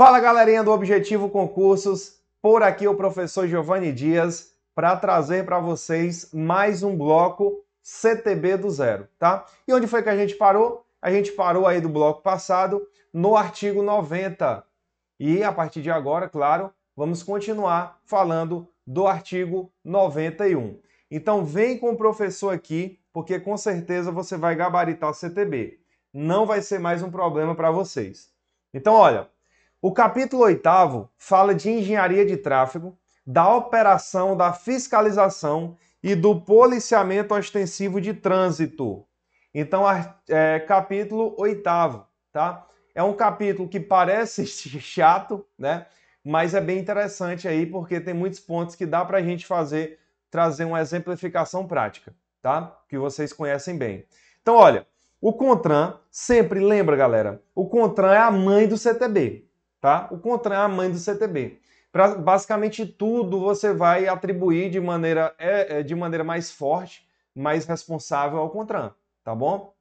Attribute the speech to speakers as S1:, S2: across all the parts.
S1: Fala galerinha do Objetivo Concursos, por aqui o professor Giovanni Dias para trazer para vocês mais um bloco CTB do zero, tá? E onde foi que a gente parou? A gente parou aí do bloco passado no artigo 90. E a partir de agora, claro, vamos continuar falando do artigo 91. Então vem com o professor aqui, porque com certeza você vai gabaritar o CTB. Não vai ser mais um problema para vocês. Então, olha, o capítulo 8 fala de engenharia de tráfego, da operação da fiscalização e do policiamento ostensivo de trânsito. Então, é, capítulo 8, tá? É um capítulo que parece chato, né? Mas é bem interessante aí, porque tem muitos pontos que dá para a gente fazer, trazer uma exemplificação prática, tá? Que vocês conhecem bem. Então, olha, o CONTRAN, sempre lembra, galera, o CONTRAN é a mãe do CTB tá? O CONTRAN é a mãe do CTB. Pra, basicamente tudo você vai atribuir de maneira, é, é, de maneira mais forte, mais responsável ao CONTRAN, tá bom?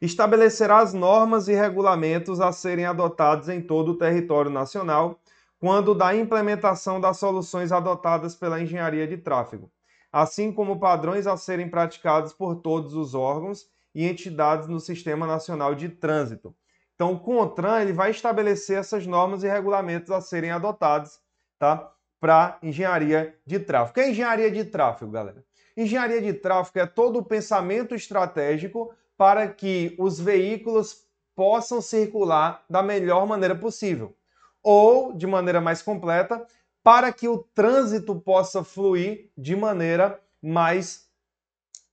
S1: Estabelecerá as normas e regulamentos a serem adotados em todo o território nacional quando da implementação das soluções adotadas pela engenharia de tráfego, assim como padrões a serem praticados por todos os órgãos e entidades no Sistema Nacional de Trânsito, então, o CONTRAN ele vai estabelecer essas normas e regulamentos a serem adotados tá? para engenharia de tráfego. O que é engenharia de tráfego, galera? Engenharia de tráfego é todo o pensamento estratégico para que os veículos possam circular da melhor maneira possível. Ou, de maneira mais completa, para que o trânsito possa fluir de maneira mais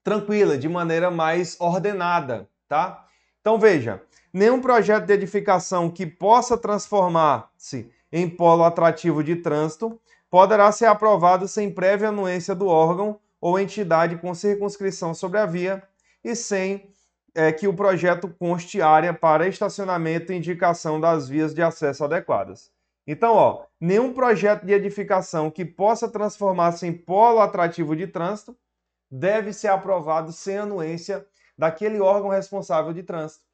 S1: tranquila, de maneira mais ordenada, tá? Então veja, nenhum projeto de edificação que possa transformar-se em polo atrativo de trânsito poderá ser aprovado sem prévia anuência do órgão ou entidade com circunscrição sobre a via e sem é, que o projeto conste área para estacionamento e indicação das vias de acesso adequadas. Então, ó, nenhum projeto de edificação que possa transformar-se em polo atrativo de trânsito deve ser aprovado sem anuência daquele órgão responsável de trânsito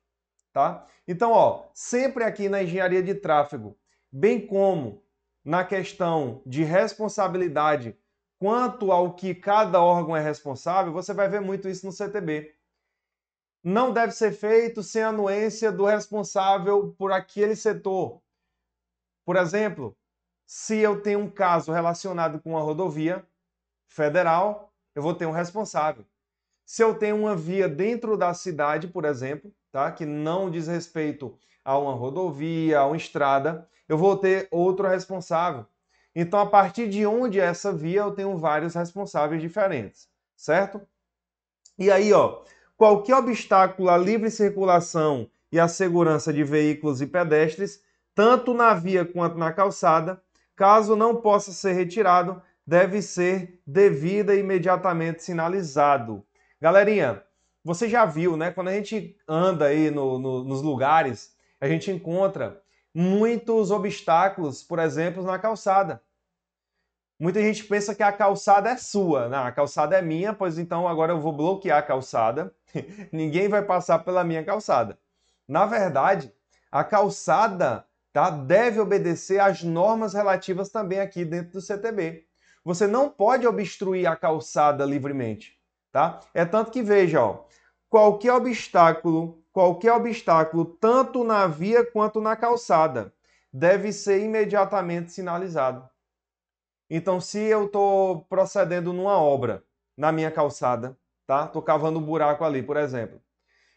S1: tá? Então, ó, sempre aqui na engenharia de tráfego, bem como na questão de responsabilidade quanto ao que cada órgão é responsável, você vai ver muito isso no CTB. Não deve ser feito sem anuência do responsável por aquele setor. Por exemplo, se eu tenho um caso relacionado com uma rodovia federal, eu vou ter um responsável. Se eu tenho uma via dentro da cidade, por exemplo, tá? que não diz respeito a uma rodovia, a uma estrada, eu vou ter outro responsável. Então, a partir de onde é essa via, eu tenho vários responsáveis diferentes, certo? E aí, ó, qualquer obstáculo à livre circulação e à segurança de veículos e pedestres, tanto na via quanto na calçada, caso não possa ser retirado, deve ser devida e imediatamente sinalizado. Galerinha, você já viu, né? Quando a gente anda aí no, no, nos lugares, a gente encontra muitos obstáculos, por exemplo, na calçada. Muita gente pensa que a calçada é sua, né? a calçada é minha, pois então agora eu vou bloquear a calçada, ninguém vai passar pela minha calçada. Na verdade, a calçada tá, deve obedecer às normas relativas também aqui dentro do CTB. Você não pode obstruir a calçada livremente tá? É tanto que veja, ó, qualquer obstáculo, qualquer obstáculo, tanto na via quanto na calçada, deve ser imediatamente sinalizado. Então, se eu estou procedendo numa obra na minha calçada, tá? Estou cavando um buraco ali, por exemplo.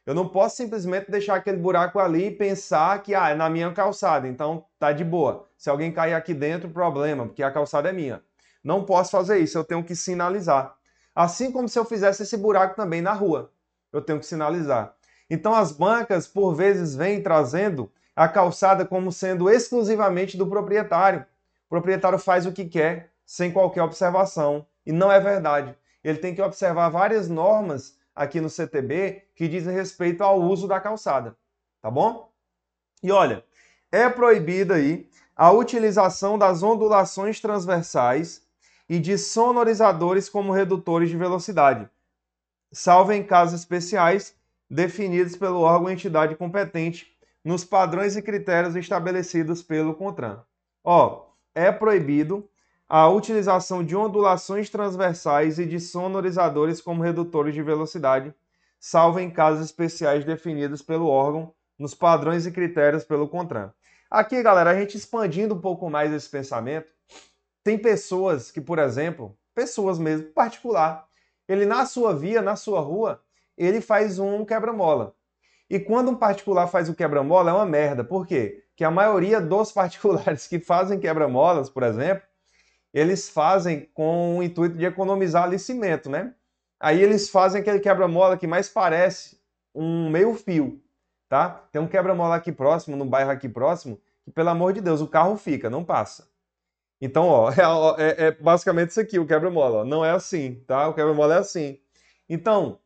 S1: Eu não posso simplesmente deixar aquele buraco ali e pensar que ah, é na minha calçada, então tá de boa. Se alguém cair aqui dentro, problema, porque a calçada é minha. Não posso fazer isso, eu tenho que sinalizar. Assim como se eu fizesse esse buraco também na rua, eu tenho que sinalizar. Então as bancas, por vezes, vêm trazendo a calçada como sendo exclusivamente do proprietário. O proprietário faz o que quer, sem qualquer observação. E não é verdade. Ele tem que observar várias normas aqui no CTB que dizem respeito ao uso da calçada. Tá bom? E olha, é proibida aí a utilização das ondulações transversais e de sonorizadores como redutores de velocidade, salvo em casos especiais definidos pelo órgão ou entidade competente nos padrões e critérios estabelecidos pelo CONTRAN. Ó, é proibido a utilização de ondulações transversais e de sonorizadores como redutores de velocidade, salvo em casos especiais definidos pelo órgão nos padrões e critérios pelo CONTRAN. Aqui, galera, a gente expandindo um pouco mais esse pensamento, tem pessoas que, por exemplo, pessoas mesmo, particular, ele na sua via, na sua rua, ele faz um quebra-mola. E quando um particular faz o quebra-mola, é uma merda. Por quê? Que a maioria dos particulares que fazem quebra-molas, por exemplo, eles fazem com o intuito de economizar alicimento, né? Aí eles fazem aquele quebra-mola que mais parece um meio fio, tá? Tem um quebra-mola aqui próximo, no bairro aqui próximo, que pelo amor de Deus, o carro fica, não passa. Então, ó, é, é, é basicamente isso aqui, o quebra-mola. Não é assim, tá? O quebra-mola é assim. Então,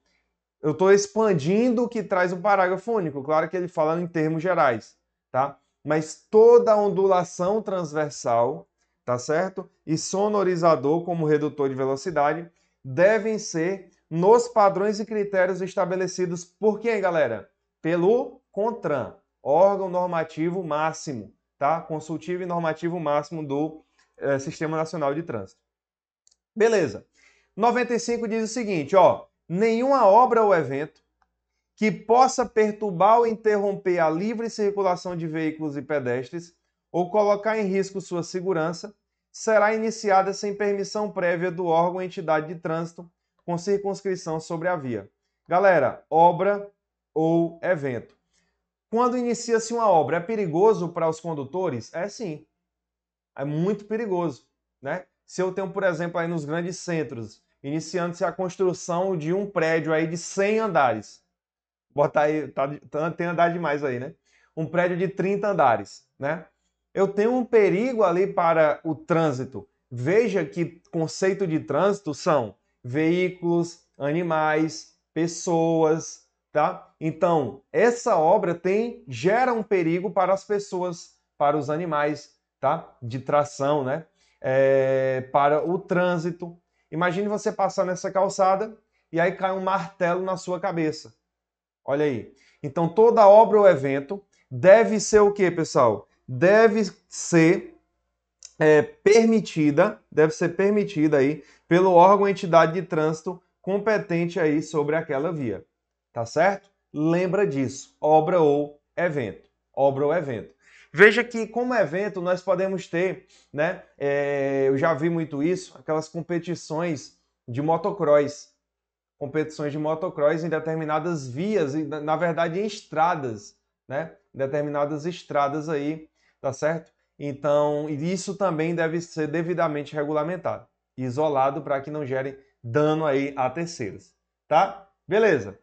S1: eu estou expandindo o que traz o parágrafo único. Claro que ele fala em termos gerais, tá? Mas toda ondulação transversal, tá certo? E sonorizador como redutor de velocidade devem ser nos padrões e critérios estabelecidos por quem, galera? Pelo CONTRAN, órgão normativo máximo, tá? Consultivo e normativo máximo do é, Sistema Nacional de Trânsito. Beleza. 95 diz o seguinte, ó, nenhuma obra ou evento que possa perturbar ou interromper a livre circulação de veículos e pedestres ou colocar em risco sua segurança será iniciada sem permissão prévia do órgão ou entidade de trânsito com circunscrição sobre a via. Galera, obra ou evento. Quando inicia-se uma obra, é perigoso para os condutores? É sim. É muito perigoso, né? Se eu tenho, por exemplo, aí nos grandes centros, iniciando-se a construção de um prédio aí de 100 andares. Botar aí, tá, tá, tem andar demais aí, né? Um prédio de 30 andares, né? Eu tenho um perigo ali para o trânsito. Veja que conceito de trânsito são veículos, animais, pessoas, tá? Então, essa obra tem gera um perigo para as pessoas, para os animais, tá? De tração, né? É, para o trânsito. Imagine você passar nessa calçada e aí cai um martelo na sua cabeça. Olha aí. Então toda obra ou evento deve ser o que, pessoal? Deve ser é, permitida, deve ser permitida aí pelo órgão ou entidade de trânsito competente aí sobre aquela via. Tá certo? Lembra disso. Obra ou evento. Obra ou evento. Veja que, como evento, nós podemos ter, né? É, eu já vi muito isso, aquelas competições de motocross. Competições de motocross em determinadas vias, na verdade em estradas, né? Determinadas estradas aí, tá certo? Então, isso também deve ser devidamente regulamentado, isolado para que não gere dano aí a terceiros, tá? Beleza.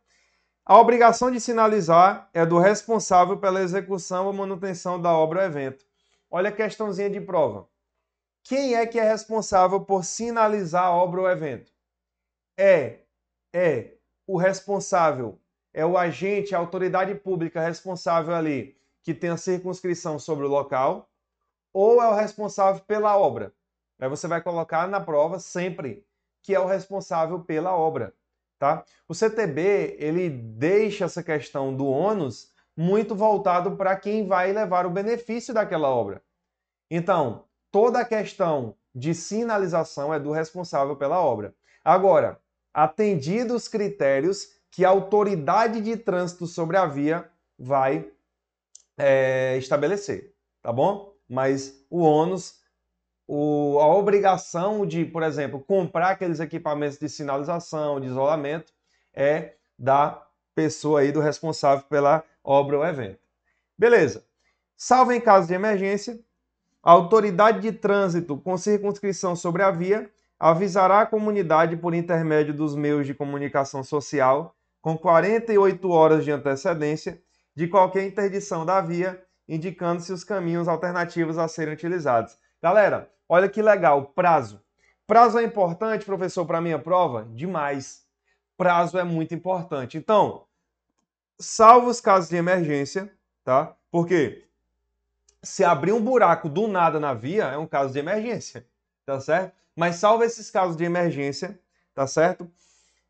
S1: A obrigação de sinalizar é do responsável pela execução ou manutenção da obra ou evento. Olha a questãozinha de prova. Quem é que é responsável por sinalizar a obra ou evento? É é o responsável, é o agente, a autoridade pública responsável ali que tem a circunscrição sobre o local, ou é o responsável pela obra. Aí você vai colocar na prova sempre que é o responsável pela obra. Tá? O CTB ele deixa essa questão do ônus muito voltado para quem vai levar o benefício daquela obra. Então, toda a questão de sinalização é do responsável pela obra. Agora, atendidos os critérios que a autoridade de trânsito sobre a via vai é, estabelecer, tá bom? Mas o ônus o, a obrigação de, por exemplo, comprar aqueles equipamentos de sinalização, de isolamento, é da pessoa aí, do responsável pela obra ou evento. Beleza. Salvo em caso de emergência, a autoridade de trânsito com circunscrição sobre a via avisará a comunidade por intermédio dos meios de comunicação social com 48 horas de antecedência de qualquer interdição da via, indicando-se os caminhos alternativos a serem utilizados. Galera, Olha que legal, prazo. Prazo é importante, professor, para minha prova? Demais. Prazo é muito importante. Então, salvo os casos de emergência, tá? Porque se abrir um buraco do nada na via, é um caso de emergência, tá certo? Mas salvo esses casos de emergência, tá certo?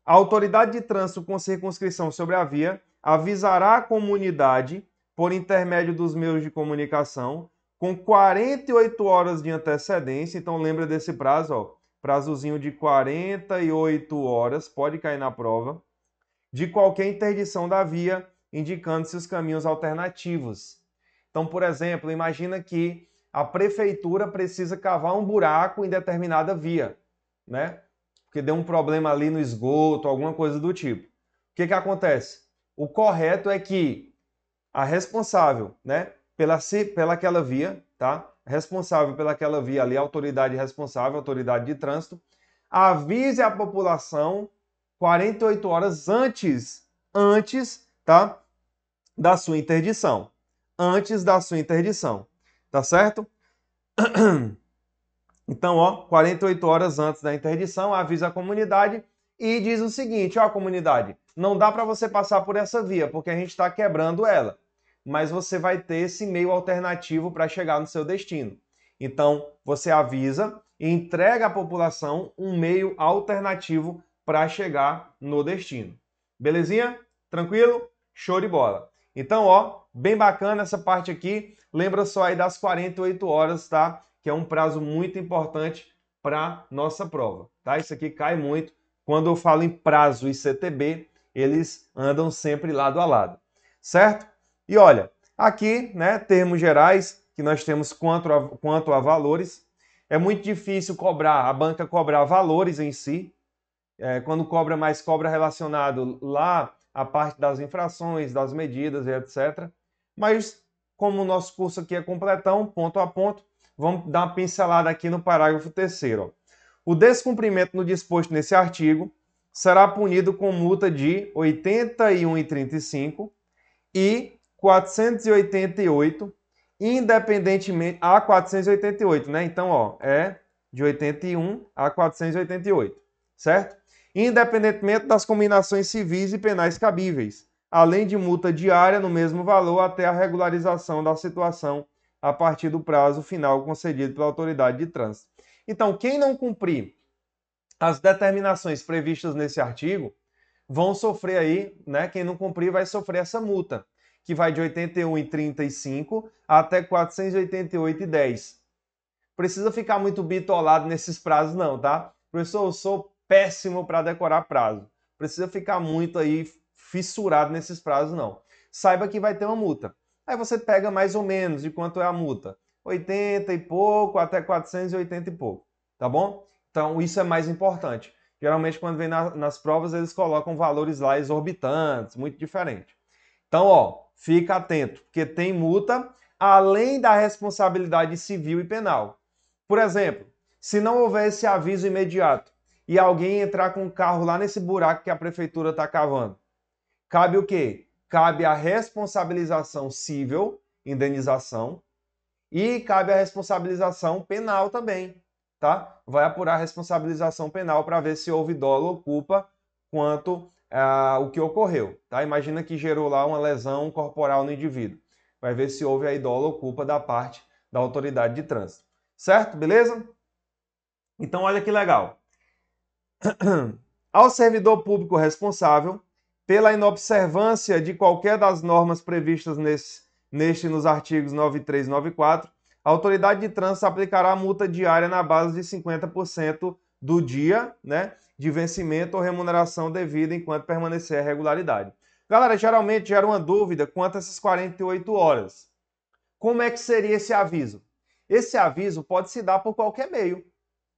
S1: A autoridade de trânsito com circunscrição sobre a via avisará a comunidade por intermédio dos meios de comunicação, com 48 horas de antecedência. Então lembra desse prazo, ó, prazozinho de 48 horas, pode cair na prova, de qualquer interdição da via, indicando-se os caminhos alternativos. Então, por exemplo, imagina que a prefeitura precisa cavar um buraco em determinada via, né? Porque deu um problema ali no esgoto, alguma coisa do tipo. O que, que acontece? O correto é que a responsável, né, pela, pela aquela via, tá? Responsável pelaquela via ali, autoridade responsável, autoridade de trânsito, avise a população 48 horas antes, antes, tá? Da sua interdição. Antes da sua interdição. Tá certo? Então, ó, 48 horas antes da interdição, avisa a comunidade e diz o seguinte, ó, comunidade, não dá para você passar por essa via, porque a gente está quebrando ela mas você vai ter esse meio alternativo para chegar no seu destino. Então, você avisa e entrega à população um meio alternativo para chegar no destino. Belezinha? Tranquilo? Show de bola. Então, ó, bem bacana essa parte aqui. Lembra só aí das 48 horas, tá? Que é um prazo muito importante para nossa prova, tá? Isso aqui cai muito. Quando eu falo em prazo e CTB, eles andam sempre lado a lado, certo? E olha, aqui, né, termos gerais que nós temos quanto a, quanto a valores. É muito difícil cobrar, a banca cobrar valores em si. É, quando cobra mais, cobra relacionado lá a parte das infrações, das medidas e etc. Mas, como o nosso curso aqui é completão, ponto a ponto, vamos dar uma pincelada aqui no parágrafo terceiro. O descumprimento no disposto nesse artigo será punido com multa de R$ 81,35 e 488, independentemente a 488, né? Então, ó, é de 81 a 488, certo? Independentemente das combinações civis e penais cabíveis, além de multa diária no mesmo valor até a regularização da situação a partir do prazo final concedido pela autoridade de trânsito. Então, quem não cumprir as determinações previstas nesse artigo, vão sofrer aí, né? Quem não cumprir vai sofrer essa multa que vai de 81,35 até 488,10. Precisa ficar muito bitolado nesses prazos não, tá? Professor, eu sou péssimo para decorar prazo. Precisa ficar muito aí fissurado nesses prazos não. Saiba que vai ter uma multa. Aí você pega mais ou menos de quanto é a multa. 80 e pouco até 480 e pouco, tá bom? Então isso é mais importante. Geralmente quando vem na, nas provas eles colocam valores lá exorbitantes, muito diferente. Então, ó, fica atento, porque tem multa além da responsabilidade civil e penal. Por exemplo, se não houver esse aviso imediato e alguém entrar com o carro lá nesse buraco que a prefeitura está cavando, cabe o quê? Cabe a responsabilização civil, indenização, e cabe a responsabilização penal também, tá? Vai apurar a responsabilização penal para ver se houve dolo ou culpa quanto ah, o que ocorreu. Tá? Imagina que gerou lá uma lesão corporal no indivíduo. Vai ver se houve a dolo ou culpa da parte da autoridade de trânsito. Certo? Beleza? Então, olha que legal. Ao servidor público responsável pela inobservância de qualquer das normas previstas nesse, neste nos artigos 93 e 94, a autoridade de trânsito aplicará multa diária na base de 50% do dia, né? De vencimento ou remuneração devida enquanto permanecer a regularidade. Galera, geralmente gera uma dúvida quanto a essas 48 horas. Como é que seria esse aviso? Esse aviso pode se dar por qualquer meio.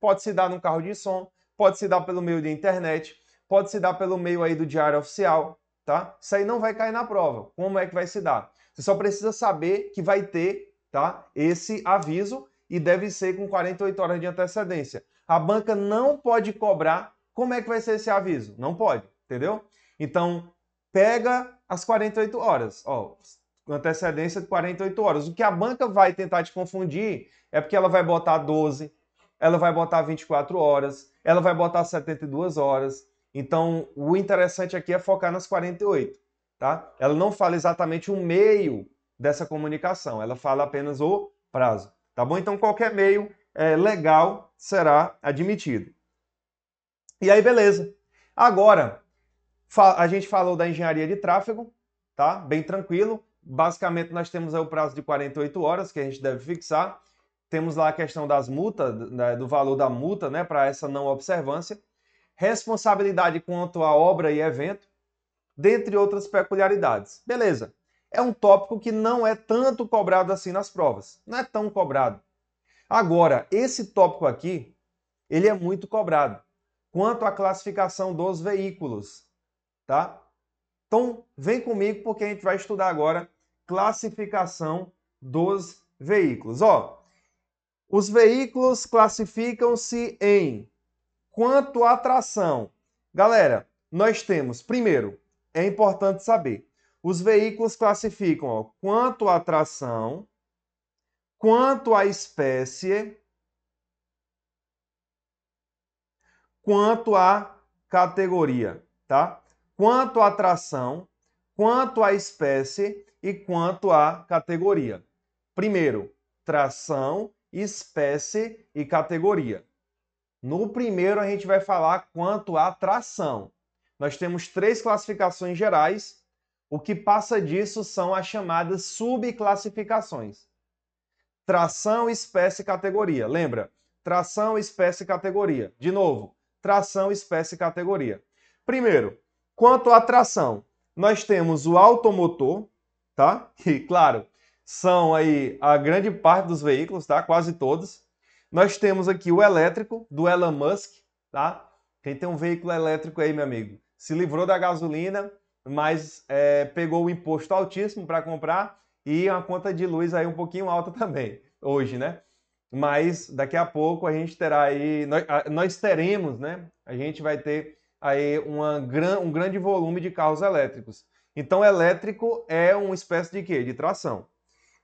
S1: Pode se dar no carro de som, pode se dar pelo meio de internet, pode se dar pelo meio aí do diário oficial, tá? Isso aí não vai cair na prova. Como é que vai se dar? Você só precisa saber que vai ter, tá? Esse aviso e deve ser com 48 horas de antecedência. A banca não pode cobrar como é que vai ser esse aviso? Não pode, entendeu? Então, pega as 48 horas, ó, antecedência de 48 horas. O que a banca vai tentar te confundir é porque ela vai botar 12, ela vai botar 24 horas, ela vai botar 72 horas. Então, o interessante aqui é focar nas 48, tá? Ela não fala exatamente o meio dessa comunicação, ela fala apenas o prazo, tá bom? Então, qualquer meio é, legal será admitido. E aí, beleza. Agora, a gente falou da engenharia de tráfego, tá? Bem tranquilo. basicamente nós temos o prazo de 48 horas que a gente deve fixar. Temos lá a questão das multas, do valor da multa, né, para essa não observância. Responsabilidade quanto à obra e evento, dentre outras peculiaridades. Beleza. É um tópico que não é tanto cobrado assim nas provas. Não é tão cobrado. Agora, esse tópico aqui, ele é muito cobrado. Quanto à classificação dos veículos, tá? Então, vem comigo porque a gente vai estudar agora classificação dos veículos. Ó, os veículos classificam-se em quanto à tração. Galera, nós temos, primeiro, é importante saber, os veículos classificam ó, quanto à tração, quanto à espécie, quanto à categoria, tá? Quanto à tração, quanto à espécie e quanto à categoria. Primeiro, tração, espécie e categoria. No primeiro, a gente vai falar quanto à tração. Nós temos três classificações gerais. O que passa disso são as chamadas subclassificações. Tração, espécie e categoria. Lembra? Tração, espécie e categoria. De novo, tração, espécie e categoria. Primeiro, quanto à tração, nós temos o automotor, tá? Que, claro, são aí a grande parte dos veículos, tá? Quase todos. Nós temos aqui o elétrico do Elon Musk, tá? Quem tem um veículo elétrico aí, meu amigo, se livrou da gasolina, mas é, pegou o imposto altíssimo para comprar e uma conta de luz aí um pouquinho alta também, hoje, né? Mas daqui a pouco a gente terá aí, nós, nós teremos, né? A gente vai ter aí uma, um grande volume de carros elétricos. Então, elétrico é uma espécie de quê? De tração.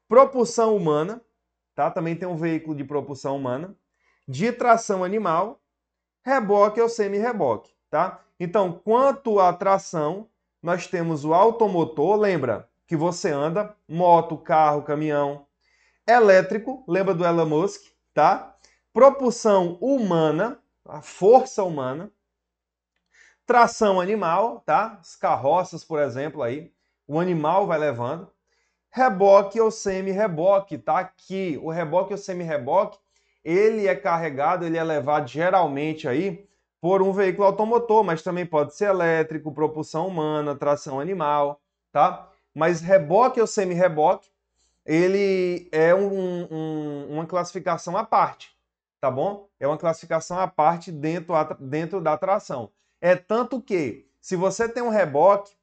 S1: Propulsão humana, tá? Também tem um veículo de propulsão humana. De tração animal, reboque ou semi-reboque, tá? Então, quanto à tração, nós temos o automotor, lembra que você anda, moto, carro, caminhão. Elétrico, lembra do Elon Musk, tá? Propulsão humana, a força humana tração animal, tá? As carroças, por exemplo, aí, o animal vai levando. Reboque ou semi-reboque, tá? Aqui, o reboque ou semi-reboque, ele é carregado, ele é levado geralmente aí por um veículo automotor, mas também pode ser elétrico, propulsão humana, tração animal, tá? Mas reboque ou semi-reboque, ele é um, um, uma classificação à parte, tá bom? É uma classificação à parte dentro, dentro da tração. É tanto que, se você tem um reboque,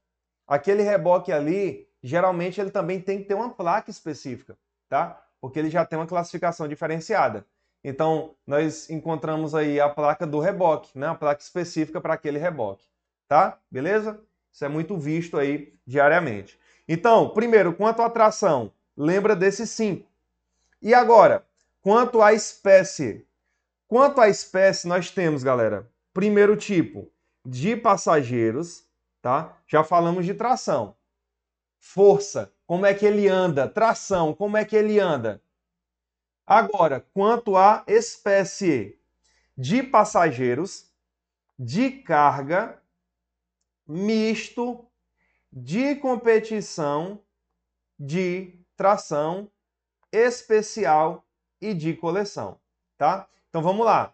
S1: aquele reboque ali, geralmente ele também tem que ter uma placa específica, tá? Porque ele já tem uma classificação diferenciada. Então, nós encontramos aí a placa do reboque, né? A placa específica para aquele reboque, tá? Beleza? Isso é muito visto aí diariamente. Então, primeiro, quanto à tração, lembra desses cinco. E agora, quanto à espécie. Quanto à espécie, nós temos, galera, primeiro tipo, de passageiros, tá? Já falamos de tração. Força, como é que ele anda? Tração, como é que ele anda? Agora, quanto à espécie de passageiros, de carga, misto, de competição, de tração, especial e de coleção, tá? Então vamos lá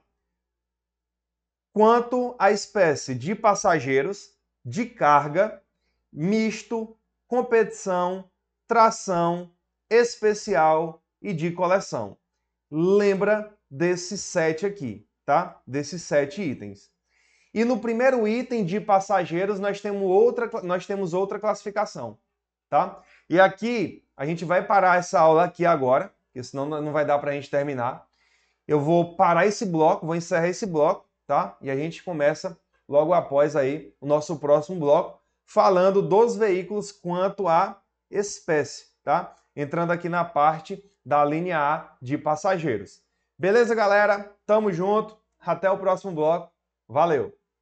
S1: quanto à espécie de passageiros, de carga, misto, competição, tração, especial e de coleção. Lembra desses sete aqui, tá? Desses sete itens. E no primeiro item de passageiros nós temos outra, nós temos outra classificação, tá? E aqui a gente vai parar essa aula aqui agora, porque senão não vai dar para a gente terminar. Eu vou parar esse bloco, vou encerrar esse bloco tá? E a gente começa logo após aí o nosso próximo bloco falando dos veículos quanto à espécie, tá? Entrando aqui na parte da linha A de passageiros. Beleza, galera? Tamo junto. Até o próximo bloco. Valeu!